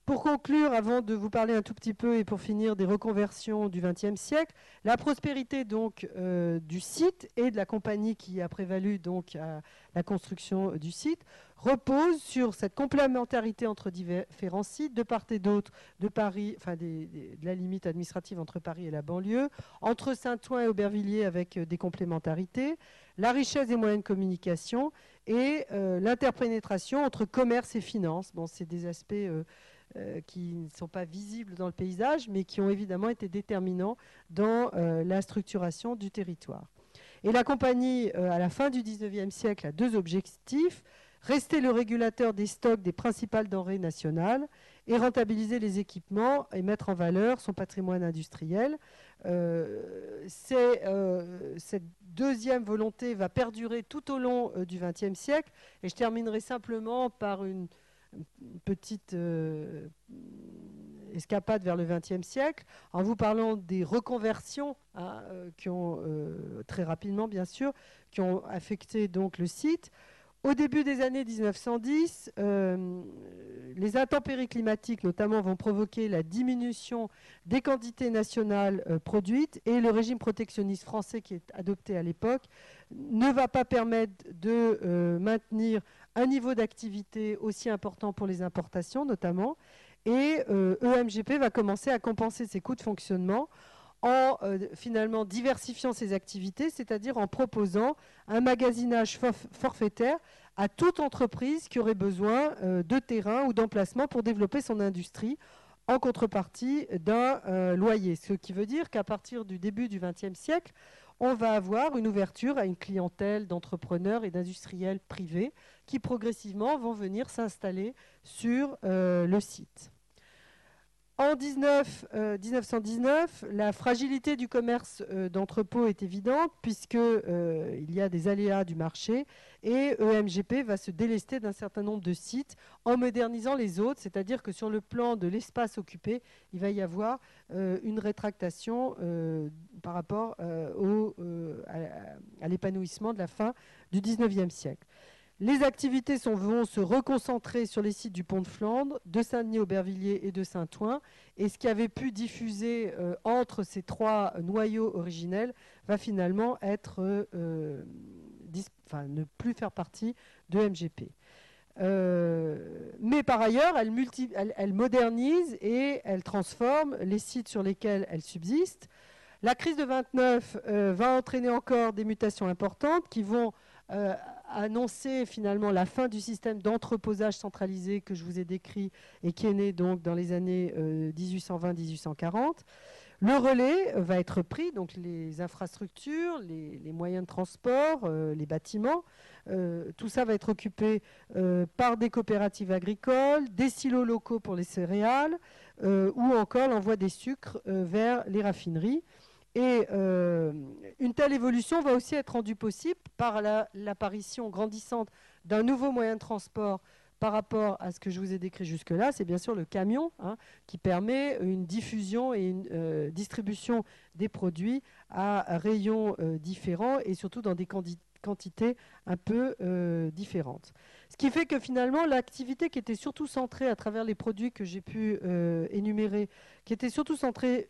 pour conclure, avant de vous parler un tout petit peu et pour finir des reconversions du XXe siècle, la prospérité donc euh, du site et de la compagnie qui a prévalu donc à la construction du site repose sur cette complémentarité entre différents sites de part et d'autre de Paris, enfin de la limite administrative entre Paris et la banlieue, entre Saint-Ouen et Aubervilliers avec euh, des complémentarités, la richesse des moyens de communication et euh, l'interpénétration entre commerce et finance. Bon, c'est des aspects euh, qui ne sont pas visibles dans le paysage, mais qui ont évidemment été déterminants dans euh, la structuration du territoire. Et la compagnie, euh, à la fin du XIXe siècle, a deux objectifs. Rester le régulateur des stocks des principales denrées nationales et rentabiliser les équipements et mettre en valeur son patrimoine industriel. cette deuxième volonté va perdurer tout au long du XXe siècle. Et je terminerai simplement par une petite euh, escapade vers le XXe siècle, en vous parlant des reconversions hein, euh, qui ont euh, très rapidement, bien sûr, qui ont affecté donc le site. Au début des années 1910, les intempéries climatiques notamment vont provoquer la diminution des quantités nationales produites et le régime protectionniste français qui est adopté à l'époque ne va pas permettre de maintenir un niveau d'activité aussi important pour les importations notamment. Et EMGP euh, e va commencer à compenser ses coûts de fonctionnement en euh, finalement diversifiant ses activités, c'est-à-dire en proposant un magasinage forfaitaire à toute entreprise qui aurait besoin euh, de terrain ou d'emplacement pour développer son industrie en contrepartie d'un loyer. Ce qui veut dire qu'à partir du début du XXe siècle, on va avoir une ouverture à une clientèle d'entrepreneurs et d'industriels privés qui progressivement vont venir s'installer sur euh, le site. En 1919, euh, la fragilité du commerce euh, d'entrepôt est évidente puisqu'il y a des aléas du marché et EMGP va se délester d'un certain nombre de sites en modernisant les autres, c'est-à-dire que sur le plan de l'espace occupé, il va y avoir une rétractation par rapport à, l'épanouissement de la fin du 19e siècle. Les activités vont se reconcentrer sur les sites du Pont de Flandre, de Saint-Denis-Aubervilliers et de Saint-Ouen. Et ce qui avait pu diffuser euh, entre ces trois noyaux originels va finalement être, euh, ne plus faire partie de MGP. Euh, mais par ailleurs, elle, elle, modernise et elle transforme les sites sur lesquels elle subsiste. La crise de 29 va entraîner encore des mutations importantes qui vont annoncer finalement la fin du système d'entreposage centralisé que je vous ai décrit et qui est né dans les années 1820-1840. Euh, le relais va être pris, donc les infrastructures, les, moyens de transport, euh, les bâtiments, euh, tout ça va être occupé par des coopératives agricoles, des silos locaux pour les céréales ou encore l'envoi des sucres vers les raffineries. Et euh, une telle évolution va aussi être rendue possible par l'apparition grandissante d'un nouveau moyen de transport par rapport à ce que je vous ai décrit jusque-là, c'est bien sûr le camion hein, qui permet une diffusion et une euh, distribution des produits à rayons euh, différents et surtout dans des quantités un peu différentes. Ce qui fait que finalement, l'activité qui était surtout centrée à travers les produits que j'ai pu énumérer, qui était surtout centrée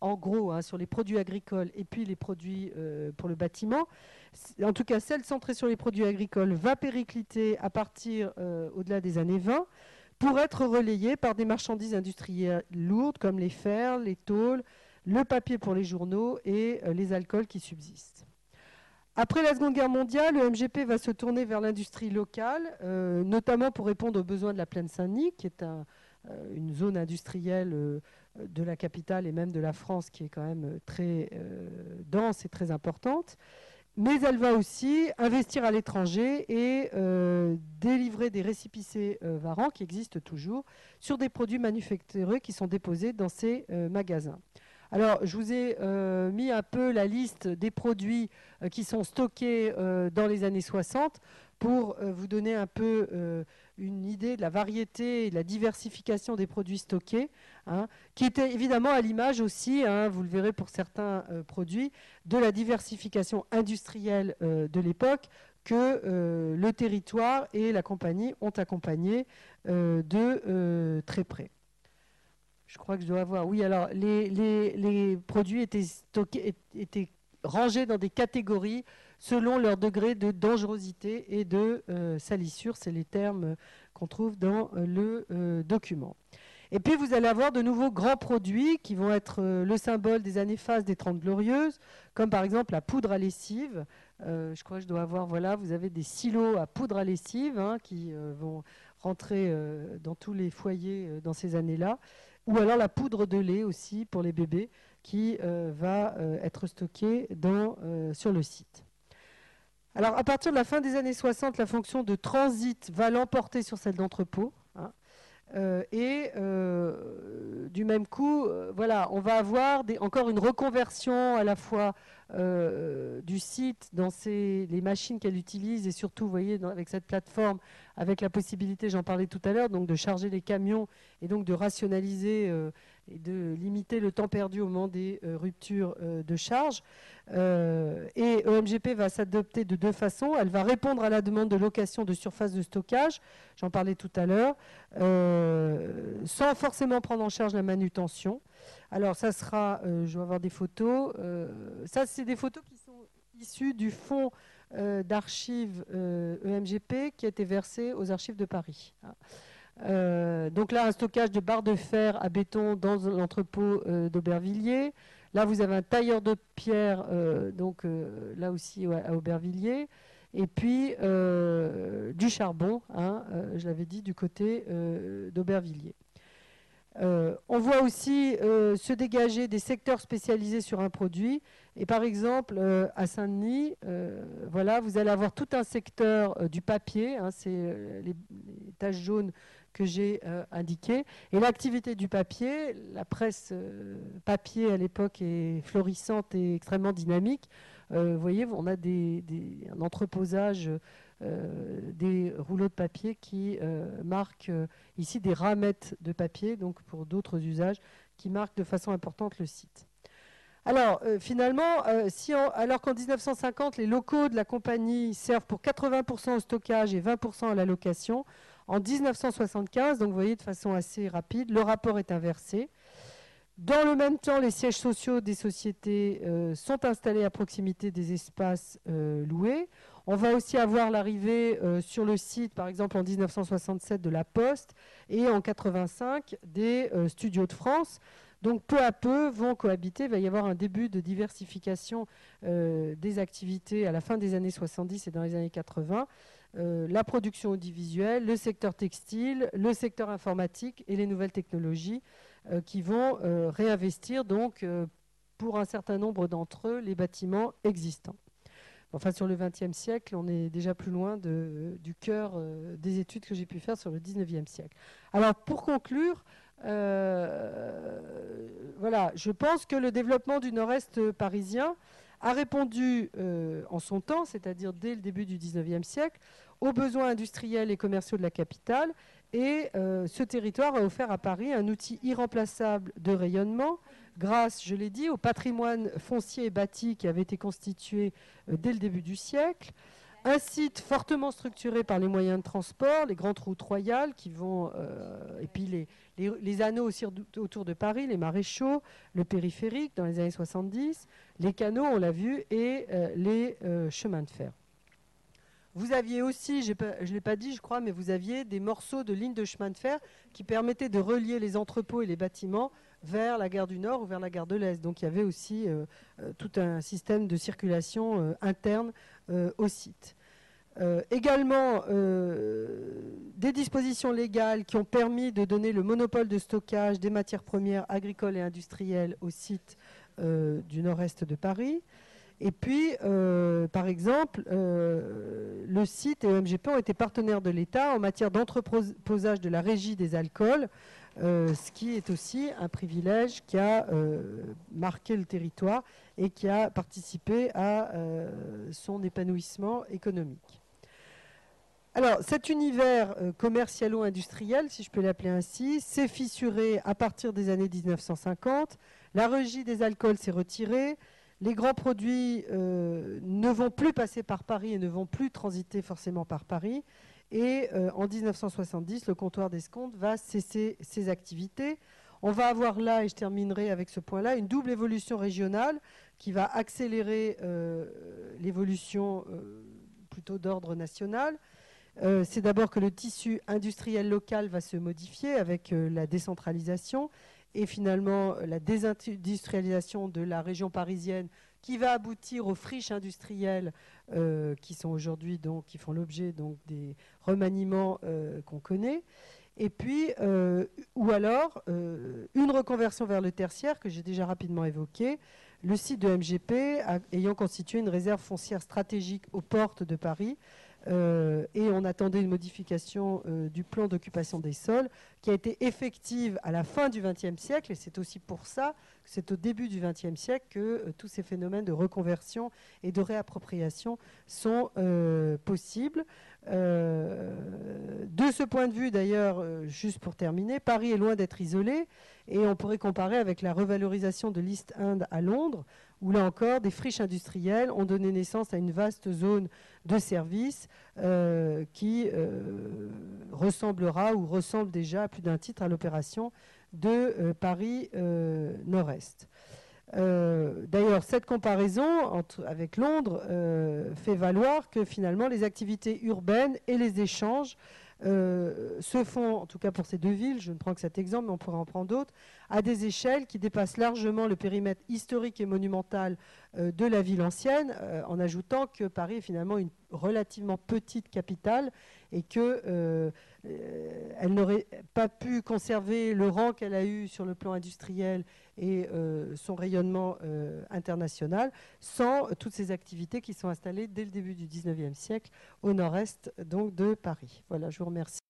en gros, hein, sur les produits agricoles et puis les produits euh, pour le bâtiment. En tout cas, celle centrée sur les produits agricoles va péricliter à partir euh, au-delà des années 20 pour être relayée par des marchandises industrielles lourdes comme les fers, les tôles, le papier pour les journaux et euh, les alcools qui subsistent. Après la Seconde Guerre mondiale, le MGP va se tourner vers l'industrie locale, notamment pour répondre aux besoins de la plaine Saint-Denis, qui est une zone industrielle de la capitale et même de la France qui est quand même très dense et très importante mais elle va aussi investir à l'étranger et euh, délivrer des récipicés euh, varans qui existent toujours sur des produits manufacturés qui sont déposés dans ces euh, magasins. Alors, je vous ai mis un peu la liste des produits qui sont stockés dans les années 60 pour vous donner un peu une idée de la variété et de la diversification des produits stockés, hein, qui était évidemment à l'image aussi, hein, vous le verrez pour certains euh, produits, de la diversification industrielle euh, de l'époque que euh, le territoire et la compagnie ont accompagné de très près. Je crois que je dois avoir. Oui, alors les, les produits étaient, stockés, étaient rangés dans des catégories selon leur degré de dangerosité et de euh, salissure. C'est les termes qu'on trouve dans euh, le euh, document. Et puis vous allez avoir de nouveaux grands produits qui vont être le symbole des années phases des Trente Glorieuses, comme par exemple la poudre à lessive. je crois que je dois avoir, voilà, vous avez des silos à poudre à lessive hein, qui vont rentrer dans tous les foyers dans ces années-là. Ou alors la poudre de lait aussi pour les bébés qui va être stockée dans, sur le site. Alors, à partir de la fin des années 60, la fonction de transit va l'emporter sur celle d'entrepôt. Hein. Euh, et euh, du même coup, euh, voilà, on va avoir encore une reconversion à la fois du site dans les machines qu'elle utilise et surtout, vous voyez, avec cette plateforme, avec la possibilité, j'en parlais tout à l'heure, donc de charger les camions et donc de rationaliser et de limiter le temps perdu au moment des ruptures de charge. Euh, et EMGP va s'adopter de deux façons. Elle va répondre à la demande de location de surface de stockage, j'en parlais tout à l'heure, euh, sans forcément prendre en charge la manutention. Alors ça sera, euh, je vais avoir des photos, ça c'est des photos qui sont issues du fonds d'archives EMGP e qui a été versé aux archives de Paris. Donc là, un stockage de barres de fer à béton dans l'entrepôt d'Aubervilliers. Là, vous avez un tailleur de pierre, euh, donc euh, là aussi à Aubervilliers. Et puis euh, du charbon, hein, je l'avais dit, du côté d'Aubervilliers. on voit aussi se dégager des secteurs spécialisés sur un produit. Et par exemple, à Saint-Denis, voilà, vous allez avoir tout un secteur du papier, hein, c'est les, taches jaunes que j'ai euh, indiqué. Et l'activité du papier, la presse euh, papier à l'époque est florissante et extrêmement dynamique. Euh, vous voyez, on a des, un entreposage des rouleaux de papier qui marquent ici des ramettes de papier, donc pour d'autres usages, qui marquent de façon importante le site. Alors, finalement, alors qu'en 1950, les locaux de la compagnie servent pour 80% au stockage et 20% à la location, en 1975, donc vous voyez de façon assez rapide, le rapport est inversé. Dans le même temps, les sièges sociaux des sociétés euh, sont installés à proximité des espaces euh, loués. On va aussi avoir l'arrivée euh, sur le site, par exemple en 1967, de la Poste et en 1985 des studios de France. Donc peu à peu vont cohabiter. Il va y avoir un début de diversification des activités à la fin des années 70 et dans les années 80. Euh, la production audiovisuelle, le secteur textile, le secteur informatique et les nouvelles technologies euh, qui vont euh, réinvestir donc pour un certain nombre d'entre eux les bâtiments existants. Enfin, sur le XXe siècle, on est déjà plus loin du cœur des études que j'ai pu faire sur le XIXe siècle. Alors, pour conclure, je pense que le développement du nord-est parisien a répondu euh, en son temps, c'est-à-dire dès le début du XIXe siècle, aux besoins industriels et commerciaux de la capitale. Et euh, ce territoire a offert à Paris un outil irremplaçable de rayonnement grâce, je l'ai dit, au patrimoine foncier et bâti qui avait été constitué euh, dès le début du siècle. Un site fortement structuré par les moyens de transport, les grandes routes royales qui vont, et puis les, anneaux autour de Paris, les maréchaux, le périphérique dans les années 70, les canaux, on l'a vu, et euh, les euh, chemins de fer. Vous aviez aussi, je ne l'ai pas dit je crois, mais vous aviez des morceaux de lignes de chemin de fer qui permettaient de relier les entrepôts et les bâtiments vers la gare du Nord ou vers la gare de l'Est. Donc il y avait aussi tout un système de circulation interne au site. également des dispositions légales qui ont permis de donner le monopole de stockage des matières premières agricoles et industrielles au site du nord-est de Paris. Et puis, euh, par exemple, euh, le site et OMGP ont été partenaires de l'État en matière d'entreposage de la régie des alcools, euh, ce qui est aussi un privilège qui a marqué le territoire et qui a participé à son épanouissement économique. Alors, cet univers commercialo-industriel, si je peux l'appeler ainsi, s'est fissuré à partir des années 1950. La régie des alcools s'est retirée les grands produits euh, ne vont plus passer par Paris et ne vont plus transiter forcément par Paris. Et euh, en 1970, le comptoir d'Escompte va cesser ses activités. On va avoir là, et je terminerai avec ce point-là, une double évolution régionale qui va accélérer euh, l'évolution plutôt d'ordre national. C'est d'abord que le tissu industriel local va se modifier avec la décentralisation et finalement euh, la désindustrialisation de la région parisienne qui va aboutir aux friches industrielles euh, qui sont aujourd'hui donc qui font l'objet des remaniements euh, qu'on connaît et puis ou alors une reconversion vers le tertiaire que j'ai déjà rapidement évoqué le site de MGP ayant constitué une réserve foncière stratégique aux portes de Paris euh, et on attendait une modification euh, du plan d'occupation des sols qui a été effective à la fin du XXe siècle. Et c'est aussi pour ça c'est au début du XXe siècle que euh, tous ces phénomènes de reconversion et de réappropriation sont possibles. de ce point de vue, d'ailleurs, juste pour terminer, Paris est loin d'être isolé. Et on pourrait comparer avec la revalorisation de l'East End à Londres, où là encore, des friches industrielles ont donné naissance à une vaste zone de services euh, qui euh, ressemblera ou ressemble déjà à plus d'un titre à l'opération de euh, Paris Nord-Est. D'ailleurs, cette comparaison avec Londres fait valoir que finalement les activités urbaines et les échanges se font, en tout cas pour ces deux villes, je ne prends que cet exemple, mais on pourrait en prendre d'autres, à des échelles qui dépassent largement le périmètre historique et monumental euh, de la ville ancienne, euh, en ajoutant que Paris est finalement une relativement petite capitale et qu'elle euh, n'aurait pas pu conserver le rang qu'elle a eu sur le plan industriel et son rayonnement international sans toutes ces activités qui sont installées dès le début du 19e siècle au nord-est donc de Paris. Voilà, je vous remercie.